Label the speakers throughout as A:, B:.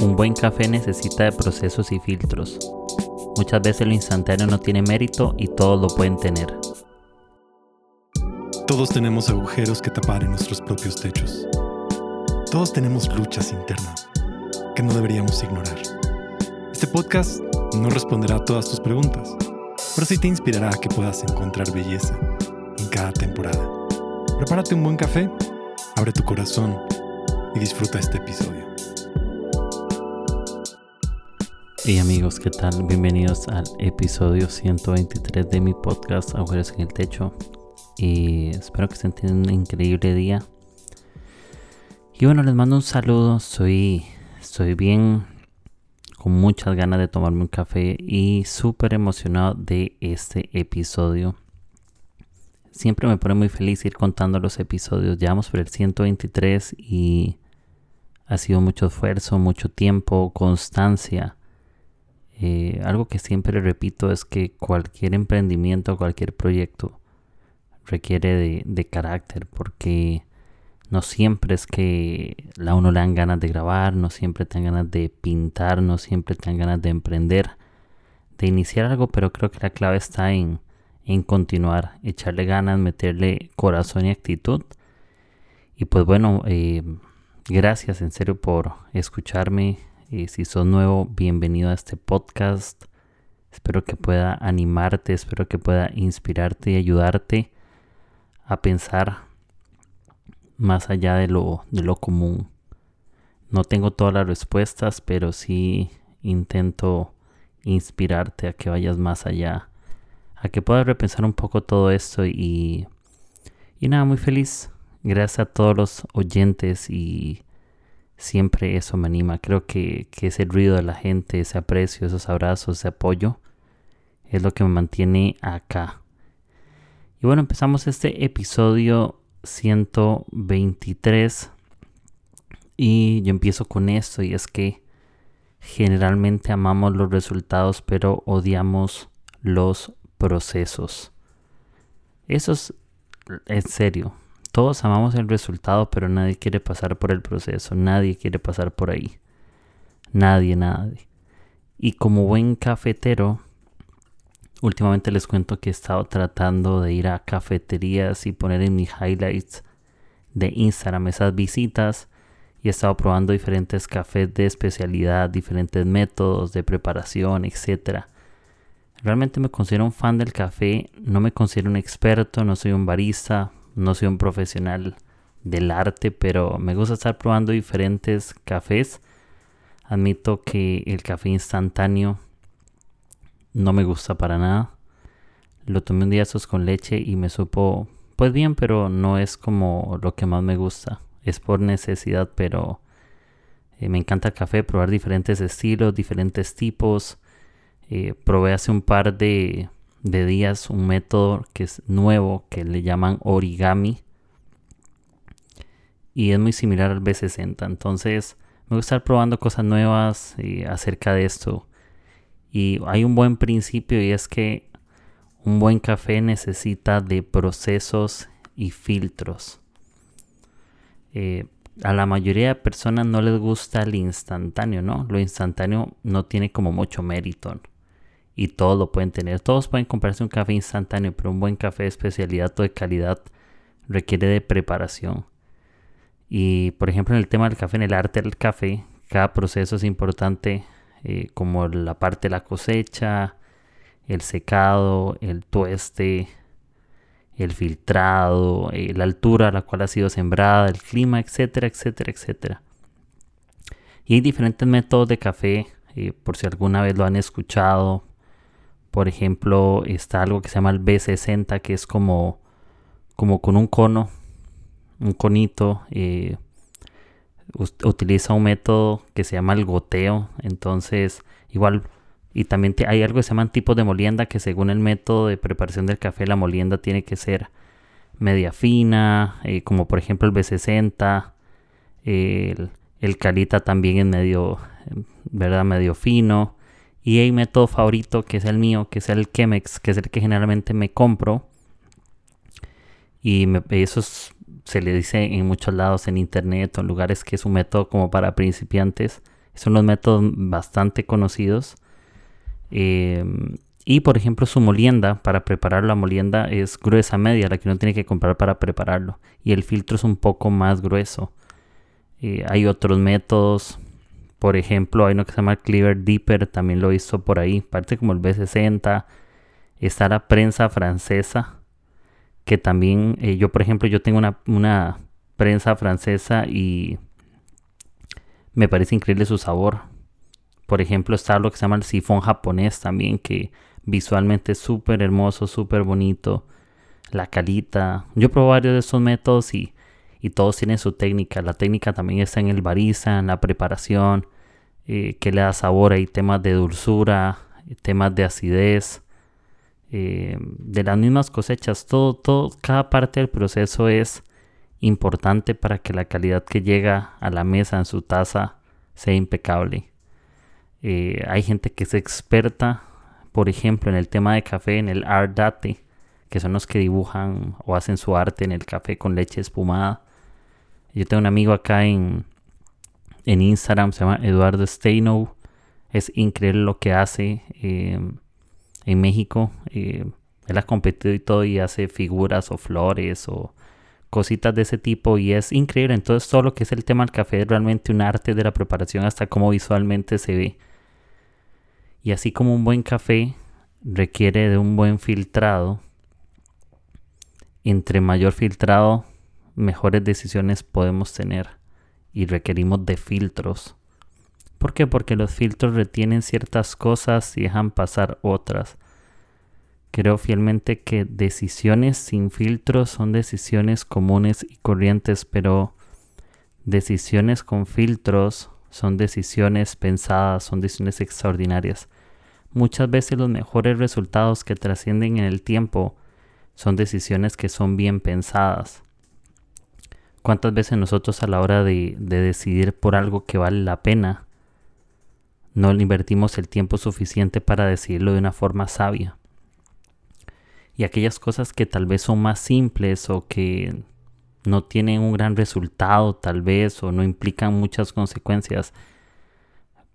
A: Un buen café necesita de procesos y filtros. Muchas veces lo instantáneo no tiene mérito y todos lo pueden tener.
B: Todos tenemos agujeros que tapar en nuestros propios techos. Todos tenemos luchas internas que no deberíamos ignorar. Este podcast no responderá a todas tus preguntas, pero sí te inspirará a que puedas encontrar belleza en cada temporada. Prepárate un buen café, abre tu corazón y disfruta este episodio.
A: Hey amigos, ¿qué tal? Bienvenidos al episodio 123 de mi podcast Agujeros en el Techo. Y espero que estén teniendo un increíble día. Y bueno, les mando un saludo. Soy, estoy bien, con muchas ganas de tomarme un café y súper emocionado de este episodio. Siempre me pone muy feliz ir contando los episodios. Llevamos por el 123 y ha sido mucho esfuerzo, mucho tiempo, constancia eh, algo que siempre repito es que cualquier emprendimiento, cualquier proyecto requiere de, carácter porque no siempre es que a uno le dan ganas de grabar, no siempre te dan ganas de pintar, no siempre te dan ganas de emprender, de iniciar algo, pero creo que la clave está en, en continuar, echarle ganas, meterle corazón y actitud. Y pues bueno, eh, gracias en serio por escucharme, si sos nuevo, bienvenido a este podcast. Espero que pueda animarte, espero que pueda inspirarte y ayudarte a pensar más allá de lo, de lo común. No tengo todas las respuestas, pero sí intento inspirarte a que vayas más allá, a que puedas repensar un poco todo esto y, y nada, muy feliz. Gracias a todos los oyentes y siempre eso me anima. Creo que, ese ruido de la gente, ese aprecio, esos abrazos, ese apoyo, es lo que me mantiene acá. Y bueno, empezamos este episodio 123 y yo empiezo con esto y es que generalmente amamos los resultados pero odiamos los procesos. Eso es en serio. Todos amamos el resultado, pero nadie quiere pasar por el proceso, nadie quiere pasar por ahí. Nadie, nadie. Y como buen cafetero, últimamente les cuento que he estado tratando de ir a cafeterías y poner en mis highlights de Instagram esas visitas y he estado probando diferentes cafés de especialidad, diferentes métodos de preparación, etc. Realmente me considero un fan del café, no me considero un experto, no soy un barista, no soy un profesional del arte, pero me gusta estar probando diferentes cafés. Admito que el café instantáneo no me gusta para nada. Lo tomé un día con leche y me supo pues bien, pero no es como lo que más me gusta. Es por necesidad, pero eh, me encanta el café, probar diferentes estilos, diferentes tipos. Eh, probé hace un par de, de días un método que es nuevo que le llaman origami y es muy similar al B60 entonces me gusta estar probando cosas nuevas eh, acerca de esto. Y hay un buen principio y es que un buen café necesita de procesos y filtros. Eh, a la mayoría de personas no les gusta el instantáneo, ¿no? Lo instantáneo no tiene como mucho mérito y todos lo pueden tener. Todos pueden comprarse un café instantáneo, pero un buen café de especialidad o de calidad requiere de preparación. Y por ejemplo en el tema del café, en el arte del café, cada proceso es importante eh, como la parte de la cosecha, el secado, el tueste, el filtrado, eh, la altura a la cual ha sido sembrada, el clima, etcétera, etcétera, etcétera. Y hay diferentes métodos de café, eh, por si alguna vez lo han escuchado, por ejemplo, está algo que se llama el B60, que es como, como con un cono, un conito. Eh, utiliza un método que se llama el goteo. Entonces, igual, y también hay algo que se llaman tipos de molienda, que según el método de preparación del café, la molienda tiene que ser media fina, eh, como por ejemplo el B60. El, el calita también es medio, ¿verdad? Medio fino. Y hay método favorito que es el mío, que es el Chemex, que es el que generalmente me compro. Y eso se le dice en muchos lados, en internet o en lugares que es un método como para principiantes. Son los métodos bastante conocidos. Em, y por ejemplo su molienda, para preparar la molienda es gruesa media, la que uno tiene que comprar para prepararlo. Y el filtro es un poco más grueso. Eh, hay otros métodos, por ejemplo, hay uno que se llama Cleaver Deeper, también lo hizo por ahí, parte como el B60. Está la prensa francesa, que también, eh, yo por ejemplo, yo tengo una, una prensa francesa y me parece increíble su sabor. Por ejemplo, está lo que se llama el sifón japonés también, que visualmente es súper hermoso, súper bonito. La calita. Yo probé varios de esos métodos y, y, todos tienen su técnica. La técnica también está en el bariza, en la preparación, eh, que le da sabor. Hay temas de dulzura, temas de acidez, eh, de las mismas cosechas. Todo, todo, cada parte del proceso es importante para que la calidad que llega a la mesa en su taza sea impecable. Eh, hay gente que es experta, por ejemplo, en el tema de café, en el art date, que son los que dibujan o hacen su arte en el café con leche espumada. Yo tengo un amigo acá en, en Instagram, se llama Eduardo Steino. Es increíble lo que hace eh, en México. Eh, él ha competido y todo y hace figuras o flores o cositas de ese tipo y es increíble. Entonces todo lo que es el tema del café es realmente un arte de la preparación hasta cómo visualmente se ve. Y así como un buen café requiere de un buen filtrado, entre mayor filtrado, mejores decisiones podemos tener y requerimos de filtros. ¿Por qué? Porque los filtros retienen ciertas cosas y dejan pasar otras. Creo fielmente que decisiones sin filtros son decisiones comunes y corrientes, pero decisiones con filtros son decisiones pensadas, son decisiones extraordinarias. Muchas veces los mejores resultados que trascienden en el tiempo son decisiones que son bien pensadas. ¿Cuántas veces nosotros a la hora de, decidir por algo que vale la pena, no invertimos el tiempo suficiente para decidirlo de una forma sabia? y aquellas cosas que tal vez son más simples o que no tienen un gran resultado tal vez o no implican muchas consecuencias,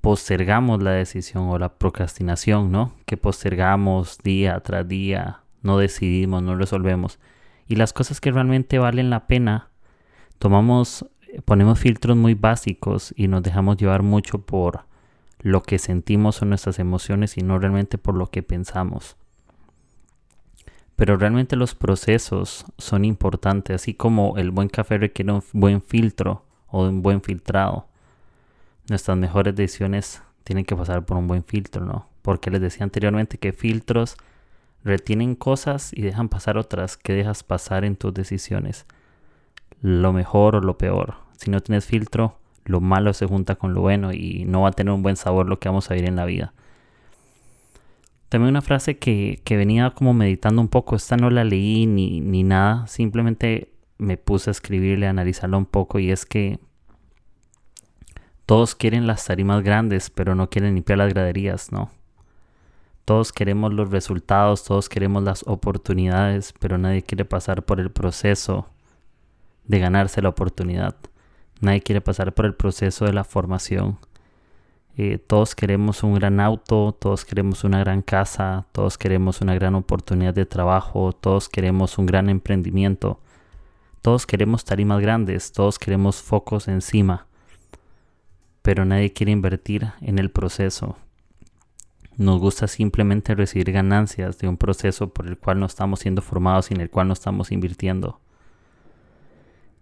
A: postergamos la decisión o la procrastinación, ¿no? Que postergamos día tras día, no decidimos, no resolvemos. Y las cosas que realmente valen la pena, tomamos, ponemos filtros muy básicos y nos dejamos llevar mucho por lo que sentimos o nuestras emociones y no realmente por lo que pensamos. Pero realmente los procesos son importantes, así como el buen café requiere un buen filtro o un buen filtrado. Nuestras mejores decisiones tienen que pasar por un buen filtro, ¿no? Porque les decía anteriormente que filtros retienen cosas y dejan pasar otras que dejas pasar en tus decisiones. Lo mejor o lo peor. Si no tienes filtro, lo malo se junta con lo bueno y no va a tener un buen sabor lo que vamos a vivir en la vida. También una frase que, venía como meditando un poco, esta no la leí ni, ni nada, simplemente me puse a escribirle, a analizarla un poco y es que todos quieren las tarimas grandes, pero no quieren limpiar las graderías, ¿no? Todos queremos los resultados, todos queremos las oportunidades, pero nadie quiere pasar por el proceso de ganarse la oportunidad. Nadie quiere pasar por el proceso de la formación. Eh, todos queremos un gran auto, todos queremos una gran casa, todos queremos una gran oportunidad de trabajo, todos queremos un gran emprendimiento, todos queremos tarimas grandes, todos queremos focos encima, pero nadie quiere invertir en el proceso. Nos gusta simplemente recibir ganancias de un proceso por el cual no estamos siendo formados y en el cual no estamos invirtiendo.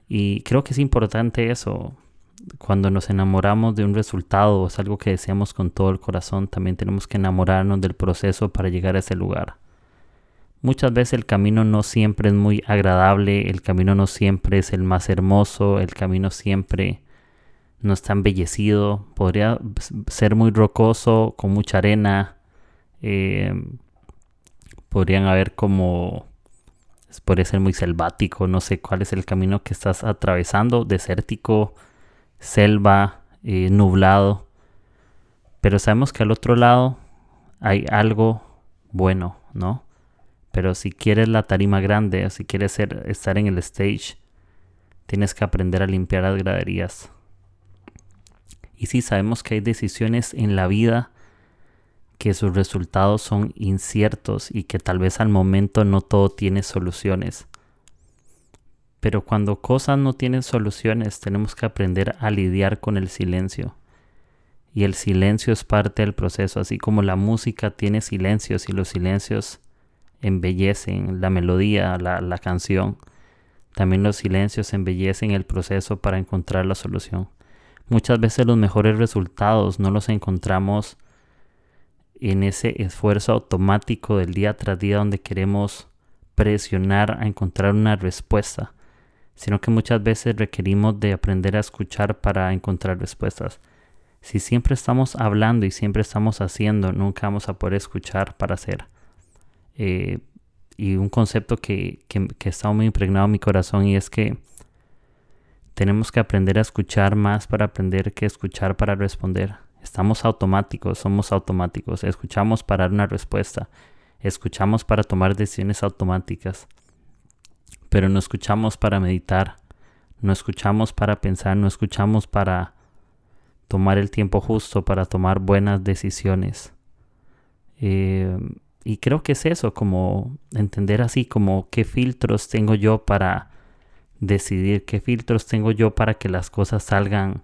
A: Y creo que es importante eso, cuando nos enamoramos de un resultado es algo que deseamos con todo el corazón, también tenemos que enamorarnos del proceso para llegar a ese lugar. Muchas veces el camino no siempre es muy agradable, el camino no siempre es el más hermoso, el camino siempre no está embellecido, podría ser muy rocoso, con mucha arena, eh, podrían haber como, podría ser muy selvático, no sé cuál es el camino que estás atravesando, desértico, selva, eh, nublado. Pero sabemos que al otro lado hay algo bueno, ¿no? Pero si quieres la tarima grande, si quieres ser, estar en el stage, tienes que aprender a limpiar las graderías. Y sí sabemos que hay decisiones en la vida que sus resultados son inciertos y que tal vez al momento no todo tiene soluciones. Pero cuando cosas no tienen soluciones tenemos que aprender a lidiar con el silencio. Y el silencio es parte del proceso, así como la música tiene silencios y los silencios embellecen la melodía, la, la canción. También los silencios embellecen el proceso para encontrar la solución. Muchas veces los mejores resultados no los encontramos en ese esfuerzo automático del día tras día donde queremos presionar a encontrar una respuesta, sino que muchas veces requerimos de aprender a escuchar para encontrar respuestas. Si siempre estamos hablando y siempre estamos haciendo, nunca vamos a poder escuchar para hacer. Eh, y un concepto que, que, que está muy impregnado en mi corazón y es que tenemos que aprender a escuchar más para aprender que escuchar para responder. Estamos automáticos, somos automáticos. Escuchamos para dar una respuesta. Escuchamos para tomar decisiones automáticas. Pero no escuchamos para meditar. No escuchamos para pensar. No escuchamos para tomar el tiempo justo para tomar buenas decisiones. Eh, y creo que es eso, como entender así, como qué filtros tengo yo para decidir, qué filtros tengo yo para que las cosas salgan,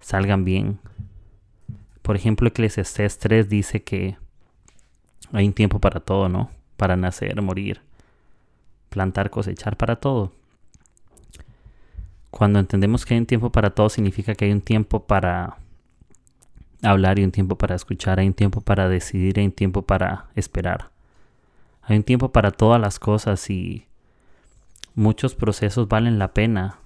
A: salgan bien. Por ejemplo, Eclesiastes 3 dice que hay un tiempo para todo, ¿no? Para nacer, morir, plantar, cosechar, para todo. Cuando entendemos que hay un tiempo para todo, significa que hay un tiempo para hablar y un tiempo para escuchar, hay un tiempo para decidir, hay un tiempo para esperar. Hay un tiempo para todas las cosas y muchos procesos valen la pena.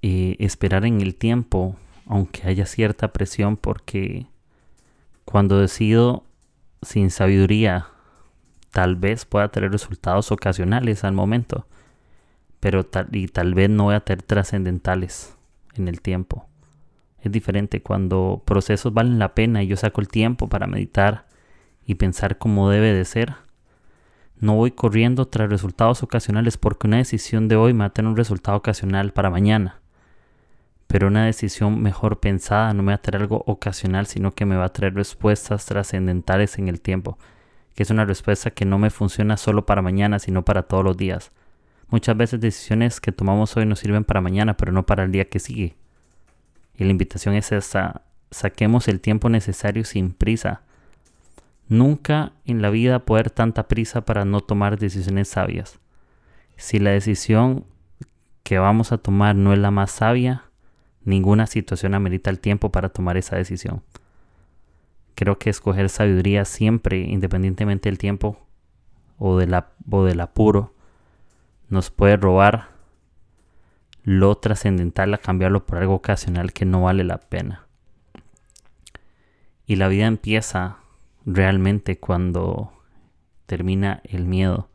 A: Eh, esperar en el tiempo, aunque haya cierta presión, porque cuando decido sin sabiduría, tal vez pueda tener resultados ocasionales al momento, pero tal, y tal vez no voy a tener trascendentales en el tiempo. Es diferente cuando procesos valen la pena y yo saco el tiempo para meditar y pensar cómo debe de ser. No voy corriendo tras resultados ocasionales porque una decisión de hoy me va a tener un resultado ocasional para mañana. Pero una decisión mejor pensada no me va a traer algo ocasional, sino que me va a traer respuestas trascendentales en el tiempo, que es una respuesta que no me funciona solo para mañana, sino para todos los días. Muchas veces decisiones que tomamos hoy nos sirven para mañana, pero no para el día que sigue. Y la invitación es esta, saquemos el tiempo necesario sin prisa. Nunca en la vida haber tanta prisa para no tomar decisiones sabias. Si la decisión que vamos a tomar no es la más sabia, ninguna situación amerita el tiempo para tomar esa decisión. Creo que escoger sabiduría siempre, independientemente del tiempo o, del apuro, nos puede robar lo trascendental a cambiarlo por algo ocasional que no vale la pena. Y la vida empieza realmente cuando termina el miedo.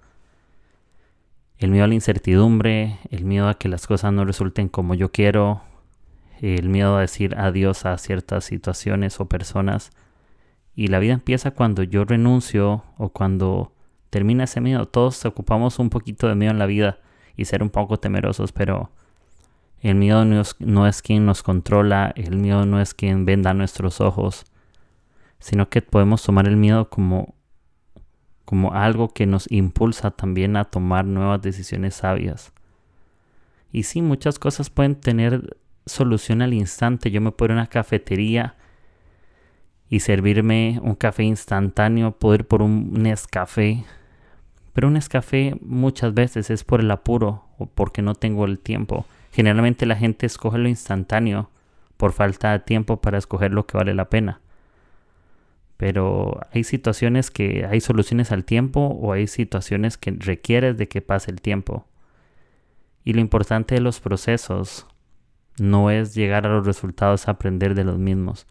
A: El miedo a la incertidumbre, el miedo a que las cosas no resulten como yo quiero, el miedo a decir adiós a ciertas situaciones o personas. Y la vida empieza cuando yo renuncio o cuando termina ese miedo. Todos ocupamos un poquito de miedo en la vida y ser un poco temerosos, pero el miedo no es, quien nos controla, el miedo no es quien venda nuestros ojos, sino que podemos tomar el miedo como, como algo que nos impulsa también a tomar nuevas decisiones sabias. Y sí, muchas cosas pueden tener solución al instante. Yo me puedo ir a una cafetería y servirme un café instantáneo, ir por un Nescafé. Pero un Nescafé muchas veces es por el apuro o porque no tengo el tiempo. Generalmente la gente escoge lo instantáneo por falta de tiempo para escoger lo que vale la pena. Pero hay situaciones que hay soluciones al tiempo o hay situaciones que requieres de que pase el tiempo. Y lo importante de los procesos no es llegar a los resultados, aprender de los mismos.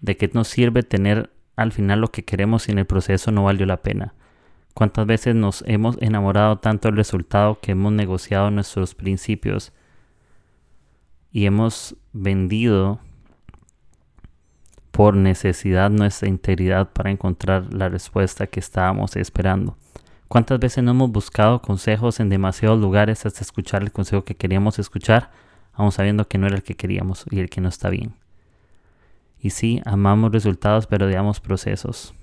A: ¿De qué nos sirve tener al final lo que queremos si en el proceso no valió la pena? ¿Cuántas veces nos hemos enamorado tanto del resultado que hemos negociado nuestros principios y hemos vendido por necesidad nuestra integridad para encontrar la respuesta que estábamos esperando? ¿Cuántas veces no hemos buscado consejos en demasiados lugares hasta escuchar el consejo que queríamos escuchar aun sabiendo que no era el que queríamos y el que no está bien. Y sí, amamos resultados, pero odiamos procesos.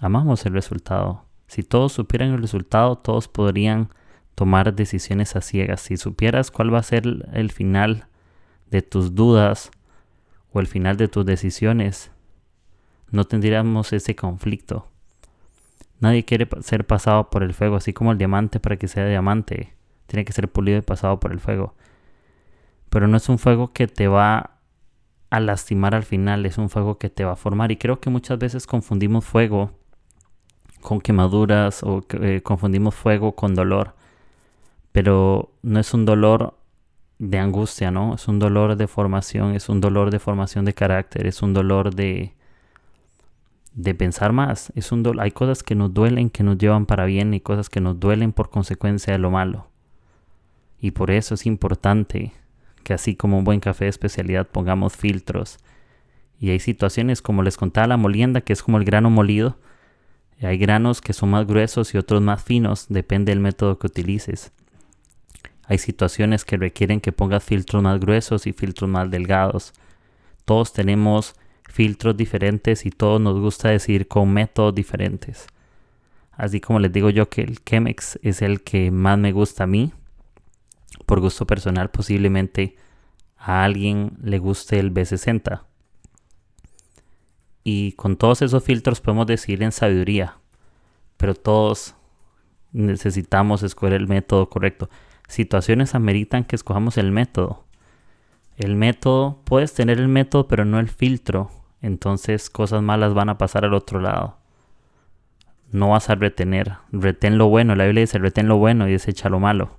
A: Amamos el resultado. Si todos supieran el resultado, todos podrían tomar decisiones a ciegas. Si supieras cuál va a ser el final de tus dudas o el final de tus decisiones, no tendríamos ese conflicto. Nadie quiere ser pasado por el fuego, así como el diamante para que sea diamante. Tiene que ser pulido y pasado por el fuego. Pero no es un fuego que te va a lastimar al final, es un fuego que te va a formar. Y creo que muchas veces confundimos fuego con quemaduras o eh, confundimos fuego con dolor. Pero no es un dolor de angustia, ¿no? Es un dolor de formación, es un dolor de formación de carácter, es un dolor de, de pensar más. Es un Hay cosas que nos duelen, que nos llevan para bien y cosas que nos duelen por consecuencia de lo malo. Y por eso es importante que así como un buen café de especialidad pongamos filtros. Y hay situaciones como les contaba la molienda, que es como el grano molido. hay granos que son más gruesos y otros más finos, depende del método que utilices. Hay situaciones que requieren que pongas filtros más gruesos y filtros más delgados. Todos tenemos filtros diferentes y todos nos gusta decir con métodos diferentes. Así como les digo yo que el Chemex es el que más me gusta a mí, por gusto personal posiblemente a alguien le guste el B60. Y con todos esos filtros podemos decir en sabiduría, pero todos necesitamos escoger el método correcto. Situaciones ameritan que escojamos el método. El método, puedes tener el método, pero no el filtro entonces cosas malas van a pasar al otro lado. No vas a retener, retén lo bueno, la Biblia dice retén lo bueno y desecha lo malo,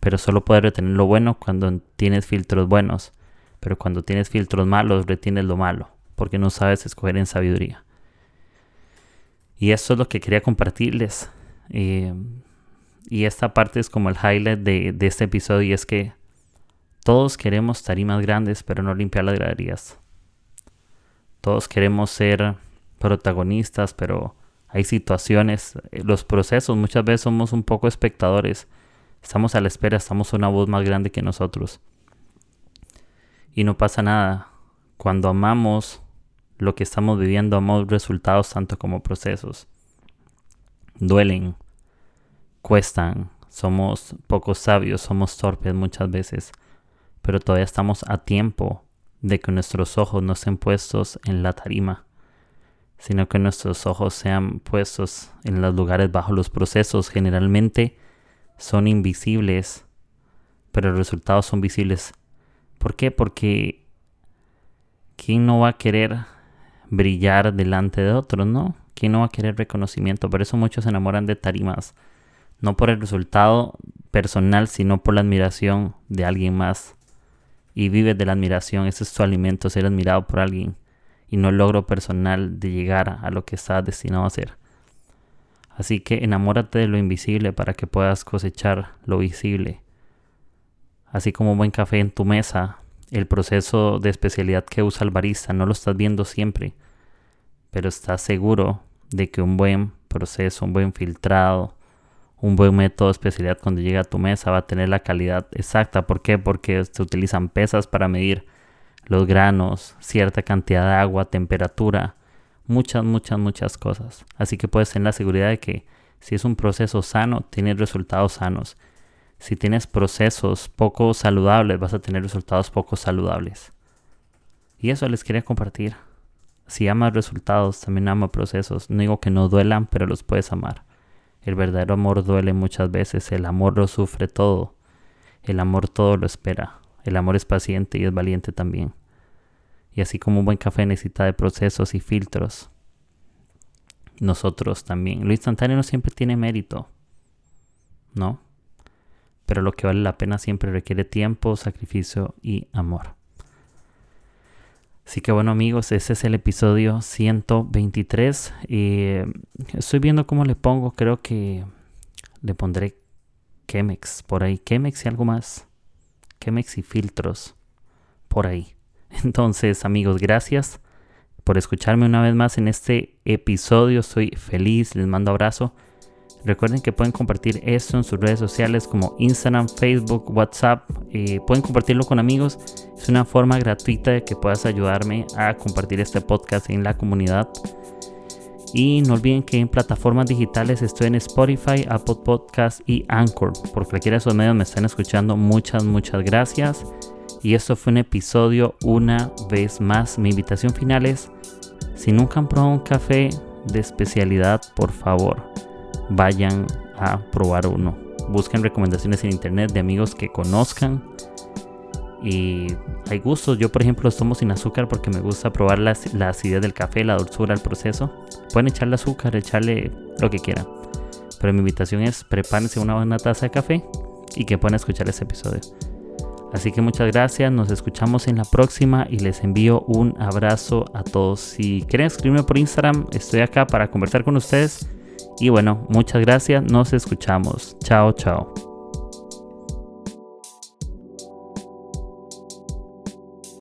A: pero solo puedes retener lo bueno cuando tienes filtros buenos, pero cuando tienes filtros malos retienes lo malo, porque no sabes escoger en sabiduría. Y eso es lo que quería compartirles. Eh, y esta parte es como el highlight de, de este episodio y es que todos queremos tarimas grandes, pero no limpiar las graderías. Todos queremos ser protagonistas, pero hay situaciones, eh, los procesos, muchas veces somos un poco espectadores. Estamos a la espera, estamos una voz más grande que nosotros. Y no pasa nada. Cuando amamos lo que estamos viviendo, amamos resultados tanto como procesos. Duelen, cuestan, somos poco sabios, somos torpes muchas veces, pero todavía estamos a tiempo de que nuestros ojos no estén puestos en la tarima, sino que nuestros ojos sean puestos en los lugares bajo los procesos. Generalmente son invisibles, pero los resultados son visibles. ¿Por qué? Porque ¿quién no va a querer brillar delante de otros, no? ¿Quién no va a querer reconocimiento? Por eso muchos se enamoran de tarimas, no por el resultado personal, sino por la admiración de alguien más y vives de la admiración. Ese es tu alimento, ser admirado por alguien y no el logro personal de llegar a lo que estás destinado a ser. Así que enamórate de lo invisible para que puedas cosechar lo visible. Así como un buen café en tu mesa, el proceso de especialidad que usa el barista no lo estás viendo siempre, pero estás seguro de que un buen proceso, un buen filtrado, un buen método de especialidad cuando llega a tu mesa va a tener la calidad exacta. ¿Por qué? Porque se utilizan pesas para medir los granos, cierta cantidad de agua, temperatura, muchas, muchas, muchas cosas. Así que puedes tener la seguridad de que si es un proceso sano, tienes resultados sanos. Si tienes procesos poco saludables, vas a tener resultados poco saludables. Y eso les quería compartir. Si amas resultados, también ama procesos. No digo que no duelan, pero los puedes amar. El verdadero amor duele muchas veces, el amor lo sufre todo, el amor todo lo espera, el amor es paciente y es valiente también. Y así como un buen café necesita de procesos y filtros, nosotros también. Lo instantáneo no siempre tiene mérito, ¿no? Pero lo que vale la pena siempre requiere tiempo, sacrificio y amor. Así que bueno amigos, ese es el episodio 123. Y estoy viendo cómo le pongo, creo que le pondré Chemex por ahí. Chemex y algo más. Chemex y filtros por ahí. Entonces amigos, gracias por escucharme una vez más en este episodio. Estoy feliz, les mando abrazo. Recuerden que pueden compartir esto en sus redes sociales como Instagram, Facebook, WhatsApp. Eh, pueden compartirlo con amigos. Es una forma gratuita de que puedas ayudarme a compartir este podcast en la comunidad. Y no olviden que en plataformas digitales estoy en Spotify, Apple Podcast y Anchor. Por cualquiera de esos medios me están escuchando. Muchas, muchas gracias. Y esto fue un episodio una vez más. Mi invitación final es, si nunca han probado un café de especialidad, por favor, vayan a probar uno. Busquen recomendaciones en internet de amigos que conozcan. Y hay gustos. Yo, por ejemplo, tomo sin azúcar porque me gusta probar la, la acidez del café, la dulzura, el proceso. Pueden echarle azúcar, echarle lo que quieran. Pero mi invitación es prepárense una buena taza de café y que puedan escuchar este episodio. Así que muchas gracias, nos escuchamos en la próxima y les envío un abrazo a todos. Si quieren escribirme por Instagram, estoy acá para conversar con ustedes. Y bueno, muchas gracias, nos escuchamos. Chao, chao.